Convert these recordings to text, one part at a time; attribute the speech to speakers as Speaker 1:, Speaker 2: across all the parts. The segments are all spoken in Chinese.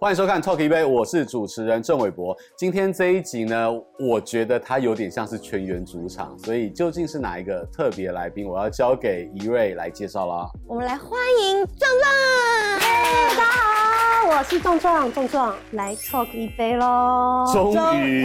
Speaker 1: 欢迎收看《Talk 一杯》，我是主持人郑伟博。今天这一集呢，我觉得它有点像是全员主场，所以究竟是哪一个特别来宾，我要交给怡瑞来介绍啦。
Speaker 2: 我们来欢迎壮壮，
Speaker 3: 大家好，我是壮壮，壮壮来 Talk 一杯喽。
Speaker 1: 终于，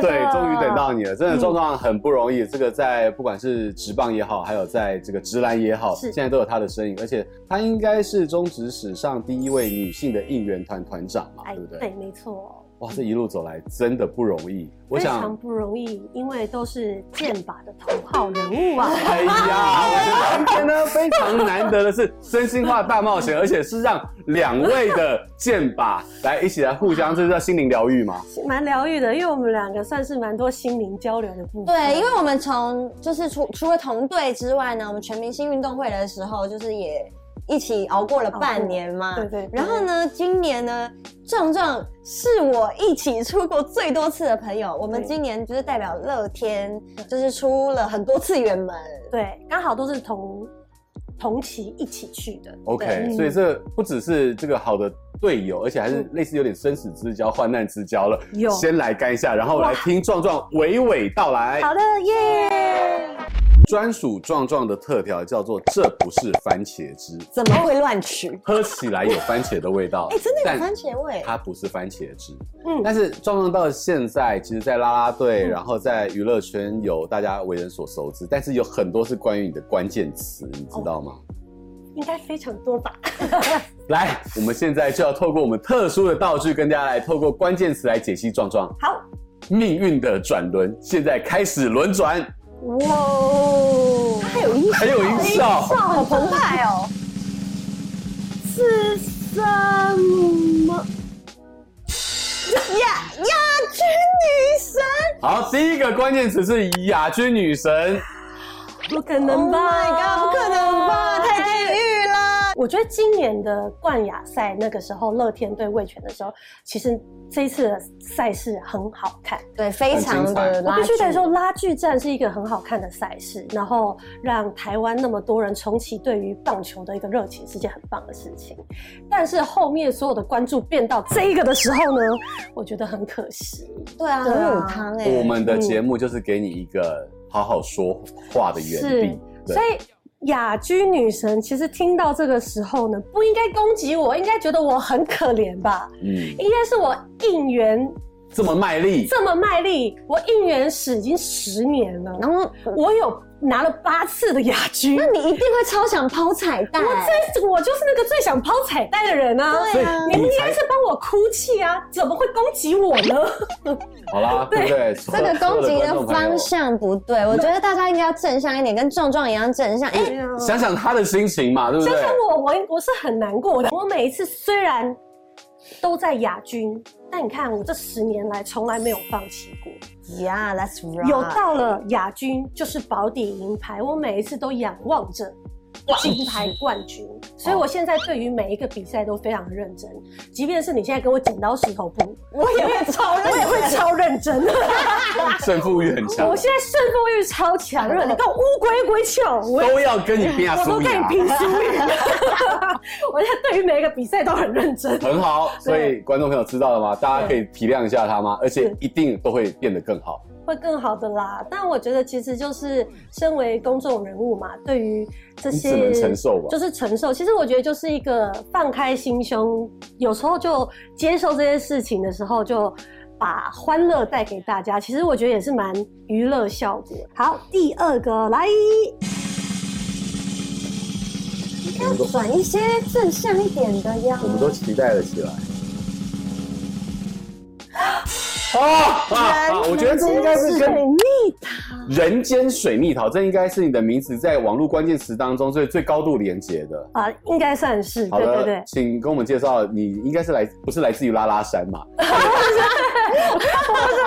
Speaker 1: 对，终于等到你了，真的，壮壮很不容易。这个在不管是直棒也好，还有在这个直篮也好，现在都有他的身影，而且他应该是中职史上第一位女性的应援团团长。
Speaker 3: 嘛，对不对？对，没错。
Speaker 1: 哇，这一路走来真的不容易，
Speaker 3: 非常不容易，因为都是剑靶的头号人物啊！
Speaker 1: 哎呀，我觉得今天呢非常难得的是真心话大冒险，而且是让两位的剑靶来一起来互相，这是叫心灵疗愈吗？
Speaker 3: 蛮疗愈的，因为我们两个算是蛮多心灵交流的部分。
Speaker 2: 对，因为我们从就是除除了同队之外呢，我们全明星运动会的时候，就是也。一起熬过了半年嘛，
Speaker 3: 对对。
Speaker 2: 然后呢，今年呢，壮壮是我一起出过最多次的朋友。我们今年就是代表乐天，就是出了很多次远门。
Speaker 3: 对，刚好都是同同期一起去的。
Speaker 1: OK，所以这不只是这个好的队友，而且还是类似有点生死之交、患难之交了。有，先来干一下，然后来听壮壮娓娓道来。
Speaker 3: 好的，耶。
Speaker 1: 专属壮壮的特调叫做“这不是番茄汁”，
Speaker 2: 怎么会乱取？
Speaker 1: 喝起来有番茄的味道，
Speaker 2: 哎、欸，真的有番茄味。
Speaker 1: 它不是番茄汁，嗯。但是壮壮到现在，其实，在啦啦队，嗯、然后在娱乐圈有大家为人所熟知，但是有很多是关于你的关键词，你知道吗？哦、
Speaker 3: 应该非常多吧。
Speaker 1: 来，我们现在就要透过我们特殊的道具，跟大家来透过关键词来解析壮壮。
Speaker 3: 好，
Speaker 1: 命运的转轮现在开始轮转。
Speaker 2: 哇哦，它还有音效，
Speaker 1: 还有音效，
Speaker 2: 好澎湃哦！
Speaker 3: 是什么？
Speaker 2: 亚亚军女神。
Speaker 1: 好，第一个关键词是亚军女神。
Speaker 3: 不可能吧
Speaker 2: ？Oh my god！不可能吧？太地狱了！
Speaker 3: 我觉得今年的冠亚赛那个时候，乐天对味全的时候，其实。这一次的赛事很好看，
Speaker 2: 对，非常的。
Speaker 3: 我必须得说，拉锯战是一个很好看的赛事，然后让台湾那么多人重启对于棒球的一个热情，是件很棒的事情。但是后面所有的关注变到这一个的时候呢，我觉得很可惜。
Speaker 2: 对啊，很母汤哎。
Speaker 1: 我们的节目就是给你一个好好说话的原地，
Speaker 3: 所以。亚军女神其实听到这个时候呢，不应该攻击我，应该觉得我很可怜吧？嗯，应该是我应援
Speaker 1: 这么卖力，
Speaker 3: 这么卖力，我应援史已经十年了，然后我有。拿了八次的亚军，
Speaker 2: 那你一定会超想抛彩带。
Speaker 3: 我最，我就是那个最想抛彩带的人啊！
Speaker 2: 对啊，
Speaker 3: 你们应该是帮我哭泣啊，怎么会攻击我呢？
Speaker 1: 好啦，对不对？
Speaker 2: 这个攻击的方向不对，我觉得大家应该要正向一点，跟壮壮一样正向。哎、欸，
Speaker 1: 想想他的心情嘛，对不对？
Speaker 3: 想想我，我我是很难过的。我每一次虽然都在亚军，但你看我这十年来从来没有放弃过。
Speaker 2: Yeah, that's right.
Speaker 3: 有到了亚军就是保底银牌，我每一次都仰望着金牌冠军，所以我现在对于每一个比赛都非常认真。即便是你现在跟我剪刀石头布，我也会超，我也会超认真。
Speaker 1: 胜负欲很强，
Speaker 3: 我现在胜负欲超强热，你看乌龟龟翘，
Speaker 1: 都要跟你拼输赢，
Speaker 3: 我都跟你拼输赢。我现在对于每一个比赛都很认真，
Speaker 1: 很好。所以观众朋友知道了吗？大家可以体谅一下他吗？而且一定都会变得更好。
Speaker 3: 会更好的啦，但我觉得其实就是身为公众人物嘛，对于这些
Speaker 1: 只能承受吧，
Speaker 3: 就是承受。其实我觉得就是一个放开心胸，有时候就接受这些事情的时候，就把欢乐带给大家。其实我觉得也是蛮娱乐效果。好，第二
Speaker 2: 个来，要转一些正向一点的呀。
Speaker 1: 我们都期待了起来。啊啊！我觉得这应该是
Speaker 2: 水蜜桃，
Speaker 1: 人间水蜜桃，这应该是你的名字在网络关键词当中最最高度连接的
Speaker 3: 啊，应该算是。好的，对对对，
Speaker 1: 请跟我们介绍，你应该是来不是来自于拉拉山嘛？
Speaker 3: 不是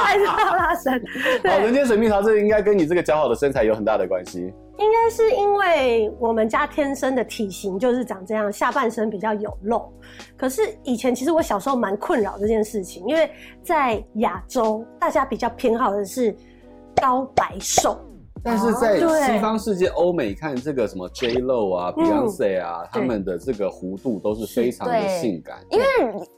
Speaker 3: 来自拉拉山。
Speaker 1: 好，人间水蜜桃，这应该跟你这个姣好的身材有很大的关系。
Speaker 3: 应该是因为我们家天生的体型就是长这样，下半身比较有肉。可是以前其实我小时候蛮困扰这件事情，因为在亚洲大家比较偏好的是高白瘦，
Speaker 1: 但是在西方世界，欧美看这个什么 J Lo 啊、Beyonce 啊，他们的这个弧度都是非常的性感。
Speaker 2: 因为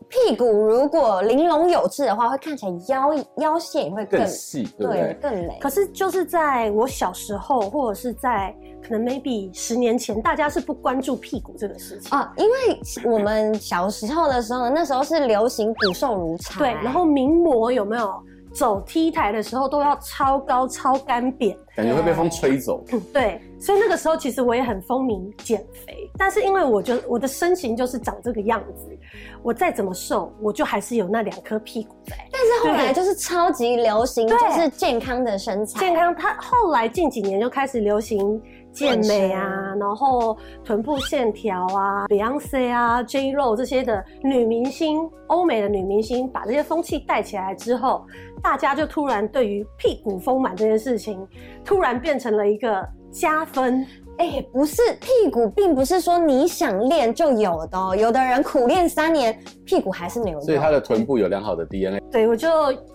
Speaker 2: 屁股如果玲珑有致的话，会看起来腰腰线也会更细，对，更美。
Speaker 3: 可是就是在我小时候，或者是在可能 maybe 十年前，大家是不关注屁股这个事情啊，
Speaker 2: 因为我们小时候的时候呢，那时候是流行骨瘦如柴，
Speaker 3: 对，然后名模有没有？走 T 台的时候都要超高超干扁，
Speaker 1: 感觉会被风吹走。
Speaker 3: 嗯，对，所以那个时候其实我也很风靡减肥，但是因为我觉得我的身形就是长这个样子，我再怎么瘦，我就还是有那两颗屁股在。
Speaker 2: 但是后来就是超级流行，就是健康的身材。
Speaker 3: 健康，它后来近几年就开始流行。健美啊，然后臀部线条啊，Beyonce 啊，J Lo 这些的女明星，欧美的女明星把这些风气带起来之后，大家就突然对于屁股丰满这件事情，突然变成了一个加分。
Speaker 2: 哎、欸，不是，屁股并不是说你想练就有的哦。有的人苦练三年，屁股还是没有。
Speaker 1: 所以他的臀部有良好的 DNA。
Speaker 3: 对，我就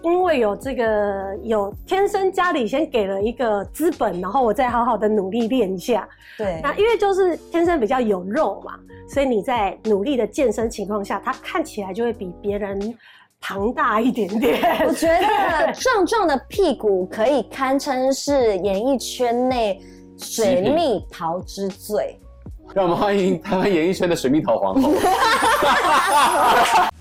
Speaker 3: 因为有这个有天生家里先给了一个资本，然后我再好好的努力练一下。
Speaker 2: 对，
Speaker 3: 那因为就是天生比较有肉嘛，所以你在努力的健身情况下，它看起来就会比别人庞大一点点。
Speaker 2: 我觉得 壮壮的屁股可以堪称是演艺圈内。水蜜桃之最，
Speaker 1: 让我们欢迎台湾演艺圈的水蜜桃皇
Speaker 3: 后。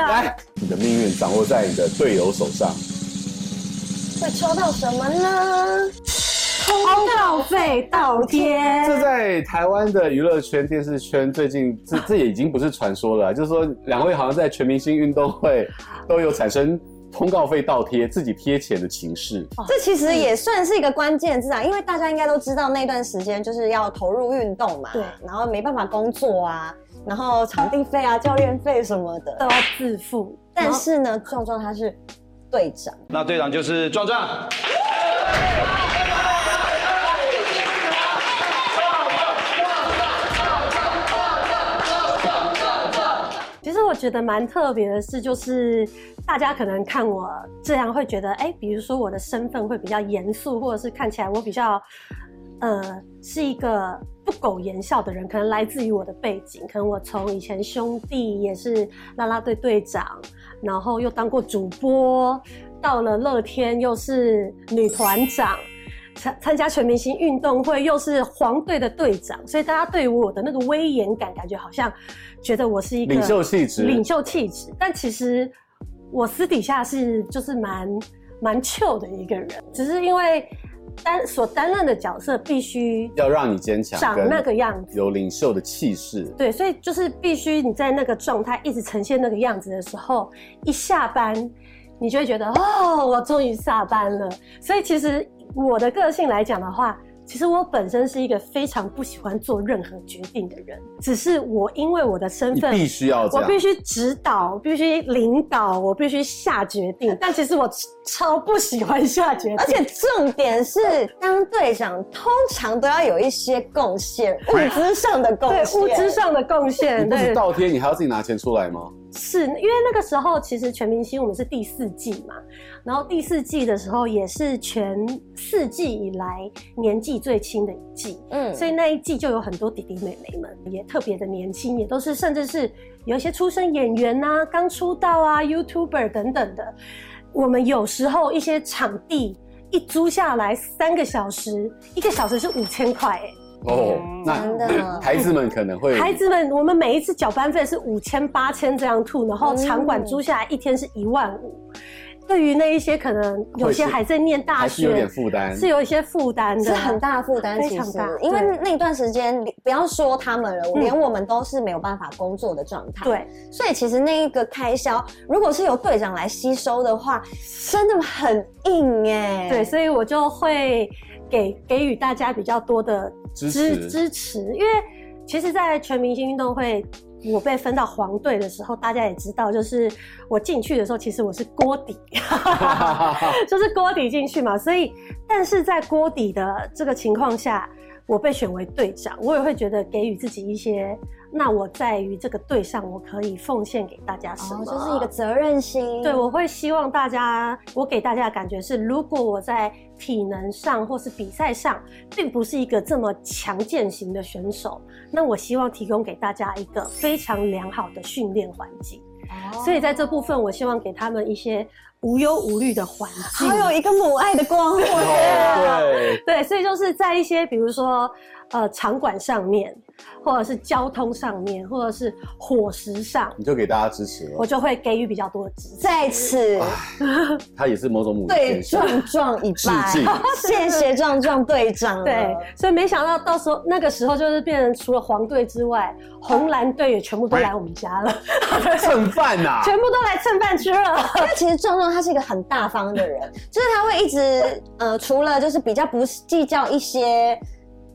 Speaker 3: 啊，
Speaker 1: 来，你的命运掌握在你的队友手上，
Speaker 2: 会抽到什么呢？
Speaker 3: 通告费倒贴。
Speaker 1: 这在台湾的娱乐圈、电视圈最近，这这也已经不是传说了。就是说，两位好像在全明星运动会 都有产生通告费倒贴、自己贴钱的情势。
Speaker 2: 这其实也算是一个关键字啊，因为大家应该都知道那段时间就是要投入运动嘛，对，然后没办法工作啊。然后场地费啊、教练费什么的都要自付，但是呢，壮壮他是队长，
Speaker 4: 那队长就是壮壮。
Speaker 3: 其实我觉得蛮特别的是，就是大家可能看我这样会觉得，哎，比如说我的身份会比较严肃，或者是看起来我比较。呃，是一个不苟言笑的人，可能来自于我的背景，可能我从以前兄弟也是啦啦队队长，然后又当过主播，到了乐天又是女团长，参参加全明星运动会又是黄队的队长，所以大家对于我的那个威严感，感觉好像觉得我是一个
Speaker 1: 领袖气质，
Speaker 3: 领袖气质。但其实我私底下是就是蛮蛮 chill 的一个人，只是因为。担所担任的角色必须
Speaker 1: 要让你坚强，
Speaker 3: 长那个样子，
Speaker 1: 有领袖的气势。
Speaker 3: 对，所以就是必须你在那个状态一直呈现那个样子的时候，一下班，你就会觉得哦，我终于下班了。所以其实我的个性来讲的话。其实我本身是一个非常不喜欢做任何决定的人，只是我因为我的身份，
Speaker 1: 必须要，
Speaker 3: 我必须指导，必须领导，我必须下决定。但其实我超不喜欢下决定，
Speaker 2: 而且重点是当队长通常都要有一些贡献，物资上的贡献，
Speaker 3: 对，物资上的贡献。
Speaker 1: 你不是倒贴，你还要自己拿钱出来吗？
Speaker 3: 是因为那个时候其实全明星我们是第四季嘛，然后第四季的时候也是全四季以来年纪最轻的一季，嗯，所以那一季就有很多弟弟妹妹们也特别的年轻，也都是甚至是有一些出身演员啊，刚出道啊，YouTuber 等等的。我们有时候一些场地一租下来三个小时，一个小时是五千块哎。
Speaker 1: 哦，那孩子们可能会，
Speaker 3: 孩子们，我们每一次缴班费是五千八千这样吐，然后场馆租下来一天是一万五，对于那一些可能有些还在念大学，
Speaker 1: 是有点负担，
Speaker 3: 是有一些负担的，
Speaker 2: 是很大的负担，非常大。因为那段时间，不要说他们了，连我们都是没有办法工作的状态。对，所以其实那一个开销，如果是由队长来吸收的话，真的很硬哎。
Speaker 3: 对，所以我就会给给予大家比较多的支支支持，因为其实，在全明星运动会。我被分到黄队的时候，大家也知道，就是我进去的时候，其实我是锅底，就是锅底进去嘛。所以，但是在锅底的这个情况下，我被选为队长，我也会觉得给予自己一些。那我在于这个队上，我可以奉献给大家什么？
Speaker 2: 哦，就是一个责任心。
Speaker 3: 对，我会希望大家，我给大家的感觉是，如果我在体能上或是比赛上，并不是一个这么强健型的选手，那我希望提供给大家一个非常良好的训练环境。哦，所以在这部分，我希望给他们一些无忧无虑的环境，
Speaker 2: 好有一个母爱的光 辉。
Speaker 1: 对
Speaker 3: 对，所以就是在一些比如说呃场馆上面。或者是交通上面，或者是伙食上，
Speaker 1: 你就给大家支持了，
Speaker 3: 我就会给予比较多的支持。
Speaker 2: 在此，
Speaker 1: 他也是某种母
Speaker 2: 对壮壮一拜，谢谢壮壮队长。
Speaker 3: 对，所以没想到到时候那个时候就是变成除了黄队之外，红蓝队也全部都来我们家了，
Speaker 1: 蹭饭呐，
Speaker 3: 全部都来蹭饭吃了。
Speaker 2: 因为其实壮壮他是一个很大方的人，就是他会一直呃，除了就是比较不计较一些。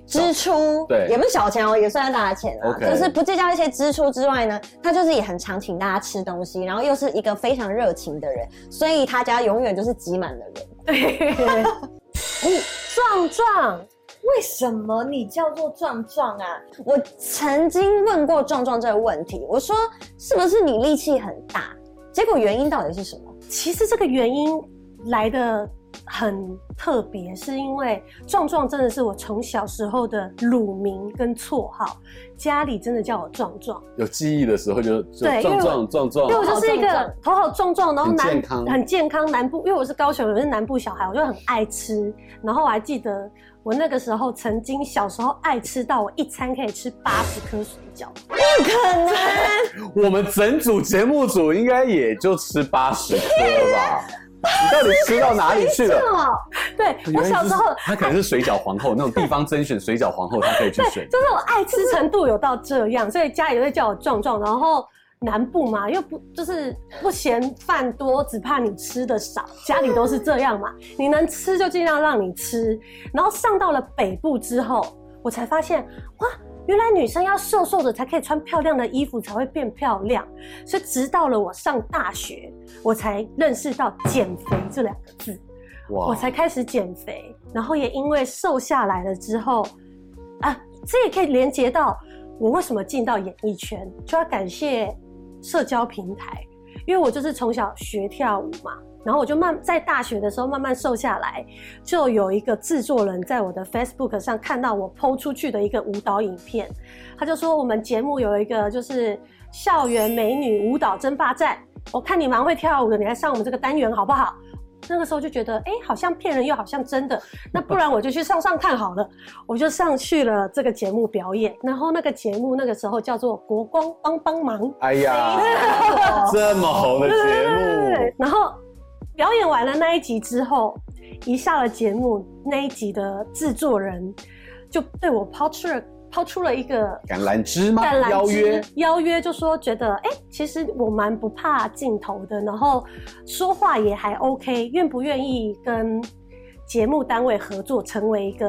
Speaker 2: 支出对，也不是小钱哦，也算是大钱啊。Okay. 就是不计较一些支出之外呢，他就是也很常请大家吃东西，然后又是一个非常热情的人，所以他家永远就是挤满了人。对，
Speaker 3: 壮壮，
Speaker 2: 为什么你叫做壮壮啊？我曾经问过壮壮这个问题，我说是不是你力气很大？结果原因到底是什么？
Speaker 3: 其实这个原因来的。很特别，是因为壮壮真的是我从小时候的乳名跟绰号，家里真的叫我壮壮。
Speaker 1: 有记忆的时候就壮壮壮壮，
Speaker 3: 对，我就是一个头好壮壮，然后南很健康，很健康南部，因为我是高雄人，我是南部小孩，我就很爱吃。然后我还记得我那个时候曾经小时候爱吃到我一餐可以吃八十颗水饺，
Speaker 2: 不可能！
Speaker 1: 我们整组节目组应该也就吃八十颗吧。你到底吃到哪里去了？
Speaker 3: 对，我小时候，
Speaker 1: 她可能是水饺皇后，那种地方甄选水饺皇后，她可以去选。
Speaker 3: 就是我爱吃程度有到这样，所以家里会叫我壮壮。然后南部嘛，又不就是不嫌饭多，只怕你吃的少，家里都是这样嘛。你能吃就尽量让你吃。然后上到了北部之后，我才发现哇。原来女生要瘦瘦的才可以穿漂亮的衣服，才会变漂亮。所以直到了我上大学，我才认识到减肥这两个字。我才开始减肥，然后也因为瘦下来了之后，啊，这也可以连接到我为什么进到演艺圈，就要感谢社交平台，因为我就是从小学跳舞嘛。然后我就慢在大学的时候慢慢瘦下来，就有一个制作人在我的 Facebook 上看到我 PO 出去的一个舞蹈影片，他就说我们节目有一个就是校园美女舞蹈争霸战，我看你蛮会跳舞的，你来上我们这个单元好不好？那个时候就觉得哎，好像骗人又好像真的，那不然我就去上上看好了，我就上去了这个节目表演。然后那个节目那个时候叫做《国光帮帮忙》，哎呀
Speaker 1: 这么红的节目，
Speaker 3: 然后。表演完了那一集之后，一下了节目，那一集的制作人就对我抛出了抛出了一个
Speaker 1: 橄榄枝吗？橄榄枝邀约
Speaker 3: 邀约，就说觉得哎、欸，其实我蛮不怕镜头的，然后说话也还 OK，愿不愿意跟节目单位合作，成为一个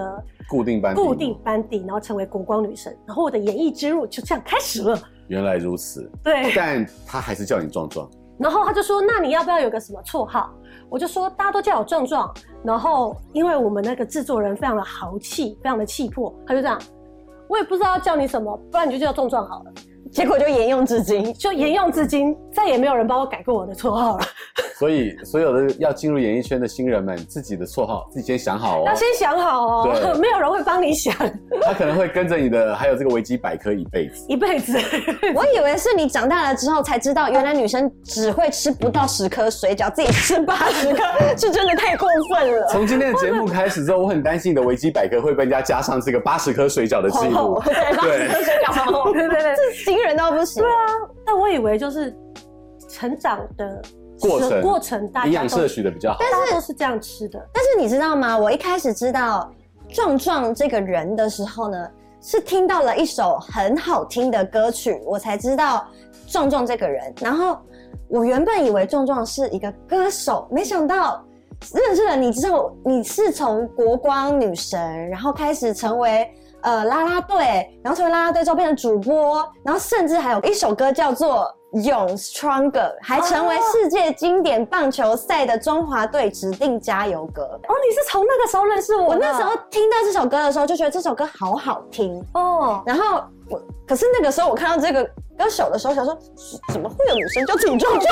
Speaker 1: 固定班底
Speaker 3: 固定班底，然后成为国光女神，然后我的演艺之路就这样开始了。
Speaker 1: 原来如此，
Speaker 3: 对，
Speaker 1: 但他还是叫你壮壮。
Speaker 3: 然后他就说：“那你要不要有个什么绰号？”我就说：“大家都叫我壮壮。”然后因为我们那个制作人非常的豪气，非常的气魄，他就这样，我也不知道要叫你什么，不然你就叫壮壮好了。结果就沿用至今，就沿用至今，再也没有人帮我改过我的绰号了。
Speaker 1: 所以，所有的要进入演艺圈的新人们，自己的绰号自己先想好哦。
Speaker 3: 要先想好哦，对，没有人会帮你想。
Speaker 1: 他可能会跟着你的，还有这个维基百科一辈子。
Speaker 3: 一辈子。
Speaker 2: 我以为是你长大了之后才知道，原来女生只会吃不到十颗水饺，自己吃八十颗，是真的太过分了。
Speaker 1: 从今天的节目开始之后，我很担心你的维基百科会被人家加上这个八十颗水饺的记录。
Speaker 2: 对，八十颗水饺，对对对，这惊人到不行。
Speaker 3: 对啊，但我以为就是成长的。
Speaker 1: 过程
Speaker 3: 过程大
Speaker 1: 营养摄取的比较好，
Speaker 3: 但是都是这样吃的。
Speaker 2: 但是你知道吗？我一开始知道壮壮这个人的时候呢，是听到了一首很好听的歌曲，我才知道壮壮这个人。然后我原本以为壮壮是一个歌手，没想到认识了你之后，你是从国光女神，然后开始成为呃啦啦队，然后成为啦啦队之后变成主播，然后甚至还有一首歌叫做。勇 Stronger 还成为世界经典棒球赛的中华队指定加油歌
Speaker 3: 哦！你是从那个时候认识我？
Speaker 2: 我那时候听到这首歌的时候，就觉得这首歌好好听哦。然后我，可是那个时候我看到这个歌手的时候，想说怎么会有女生叫自己壮壮？再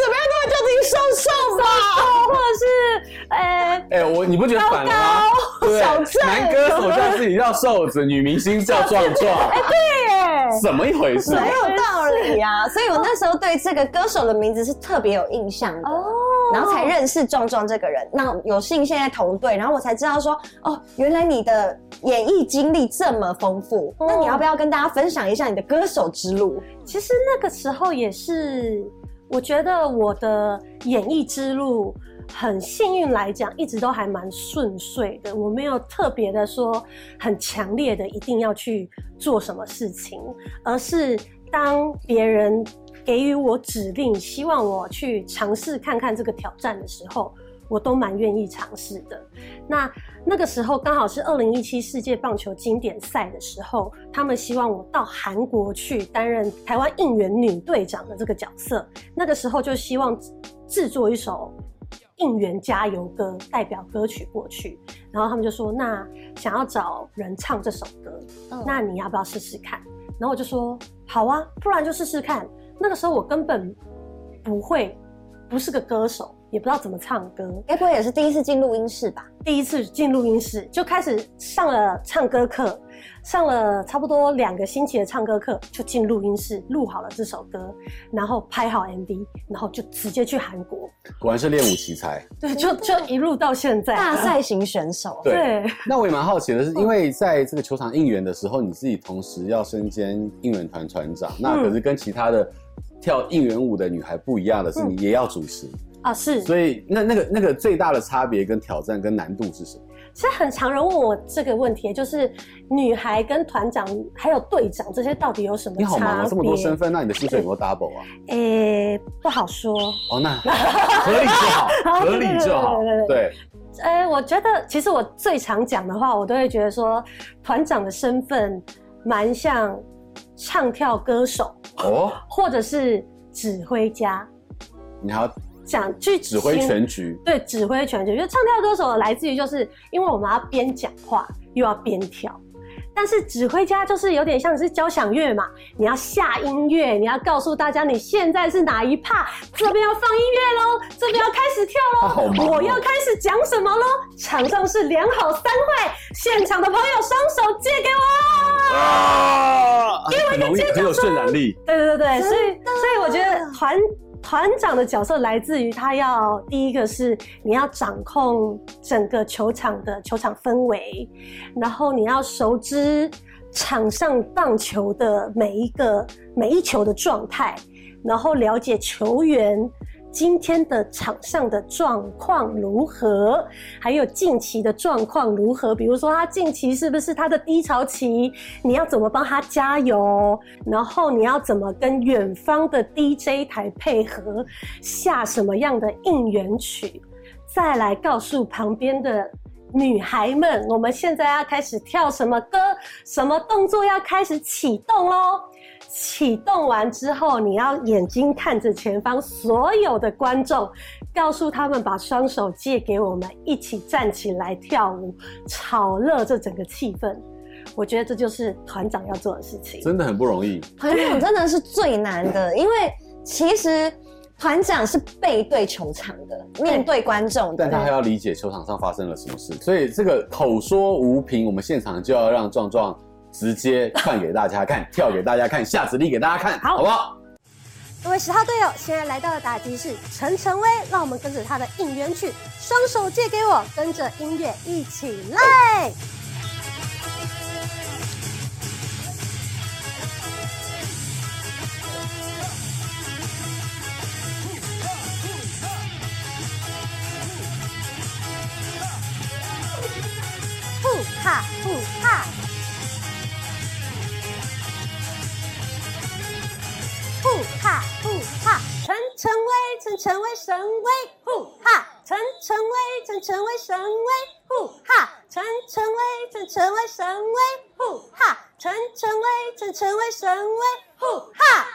Speaker 2: 怎么样都会叫自己瘦瘦吧，
Speaker 3: 或者是哎
Speaker 1: 哎，我你不觉得反了吗？对，男歌手叫自己叫瘦子，女明星叫壮壮。
Speaker 3: 哎，对耶，
Speaker 1: 怎么一回事？
Speaker 2: 没有道理啊。所以我那时候对这个歌手的名字是特别有印象的哦，然后才认识壮壮这个人。那有幸现在同队，然后我才知道说，哦，原来你的演艺经历这么丰富。那你要不要跟大家分享一下你的歌手之路？
Speaker 3: 其实那个时候也是，我觉得我的演艺之路。很幸运来讲，一直都还蛮顺遂的。我没有特别的说很强烈的一定要去做什么事情，而是当别人给予我指令，希望我去尝试看看这个挑战的时候，我都蛮愿意尝试的。那那个时候刚好是二零一七世界棒球经典赛的时候，他们希望我到韩国去担任台湾应援女队长的这个角色。那个时候就希望制作一首。应援加油歌代表歌曲过去，然后他们就说：“那想要找人唱这首歌，嗯、那你要不要试试看？”然后我就说：“好啊，不然就试试看。”那个时候我根本不会，不是个歌手，也不知道怎么唱歌。
Speaker 2: 该不会也是第一次进录音室吧？
Speaker 3: 第一次进录音室就开始上了唱歌课。上了差不多两个星期的唱歌课，就进录音室录好了这首歌，然后拍好 MV，然后就直接去韩国。
Speaker 1: 果然是练武奇才。
Speaker 3: 对，就就一路到现在。
Speaker 2: 大赛型选手。
Speaker 1: 对。对那我也蛮好奇的是，因为在这个球场应援的时候，你自己同时要身兼应援团团长，嗯、那可是跟其他的跳应援舞的女孩不一样的是，你也要主持、嗯、
Speaker 3: 啊，是。
Speaker 1: 所以那那个那个最大的差别跟挑战跟难度是什么？
Speaker 3: 其实很常人问我这个问题，就是女孩跟团长还有队长这些到底有什么差别？
Speaker 1: 你好忙啊，这么多身份，那你的薪水有没有 double 啊？
Speaker 3: 诶、欸，不好说。
Speaker 1: 哦，那合理就好，合理就好。对。
Speaker 3: 呃，我觉得其实我最常讲的话，我都会觉得说，团长的身份蛮像唱跳歌手哦，或者是指挥家。
Speaker 1: 你还要。
Speaker 3: 讲去
Speaker 1: 指挥全局，
Speaker 3: 对，指挥全局。就唱跳歌手来自于，就是因为我们要边讲话又要边跳，但是指挥家就是有点像是交响乐嘛，你要下音乐，你要告诉大家你现在是哪一 part，这边要放音乐喽，这边要开始跳喽，我要开始讲什么喽？场上是两好三坏，现场的朋友双手借给我，啊，因为很
Speaker 1: 有渲染力，
Speaker 3: 对对对对，所以所以我觉得团。团长的角色来自于他要第一个是你要掌控整个球场的球场氛围，然后你要熟知场上棒球的每一个每一球的状态，然后了解球员。今天的场上的状况如何？还有近期的状况如何？比如说他近期是不是他的低潮期？你要怎么帮他加油？然后你要怎么跟远方的 DJ 台配合，下什么样的应援曲？再来告诉旁边的女孩们，我们现在要开始跳什么歌？什么动作要开始启动喽？启动完之后，你要眼睛看着前方所有的观众，告诉他们把双手借给我们，一起站起来跳舞，炒热这整个气氛。我觉得这就是团长要做的事情，
Speaker 1: 真的很不容易。
Speaker 2: 团长真的是最难的，因为其实团长是背对球场的，面对观众的，
Speaker 1: 但他还要理解球场上发生了什么事，所以这个口说无凭，我们现场就要让壮壮。直接唱给大家看，跳给大家看，下指令给大家看，好，好不好？
Speaker 3: 各位十号队友，现在来到的打击是，陈晨威，让我们跟着他的应援曲，双手借给我，跟着音乐一起来。成成为神威，呼哈，成成为，成成为神威，呼哈，成成为，成成为神威，呼哈，成成为，成成为神威，呼哈。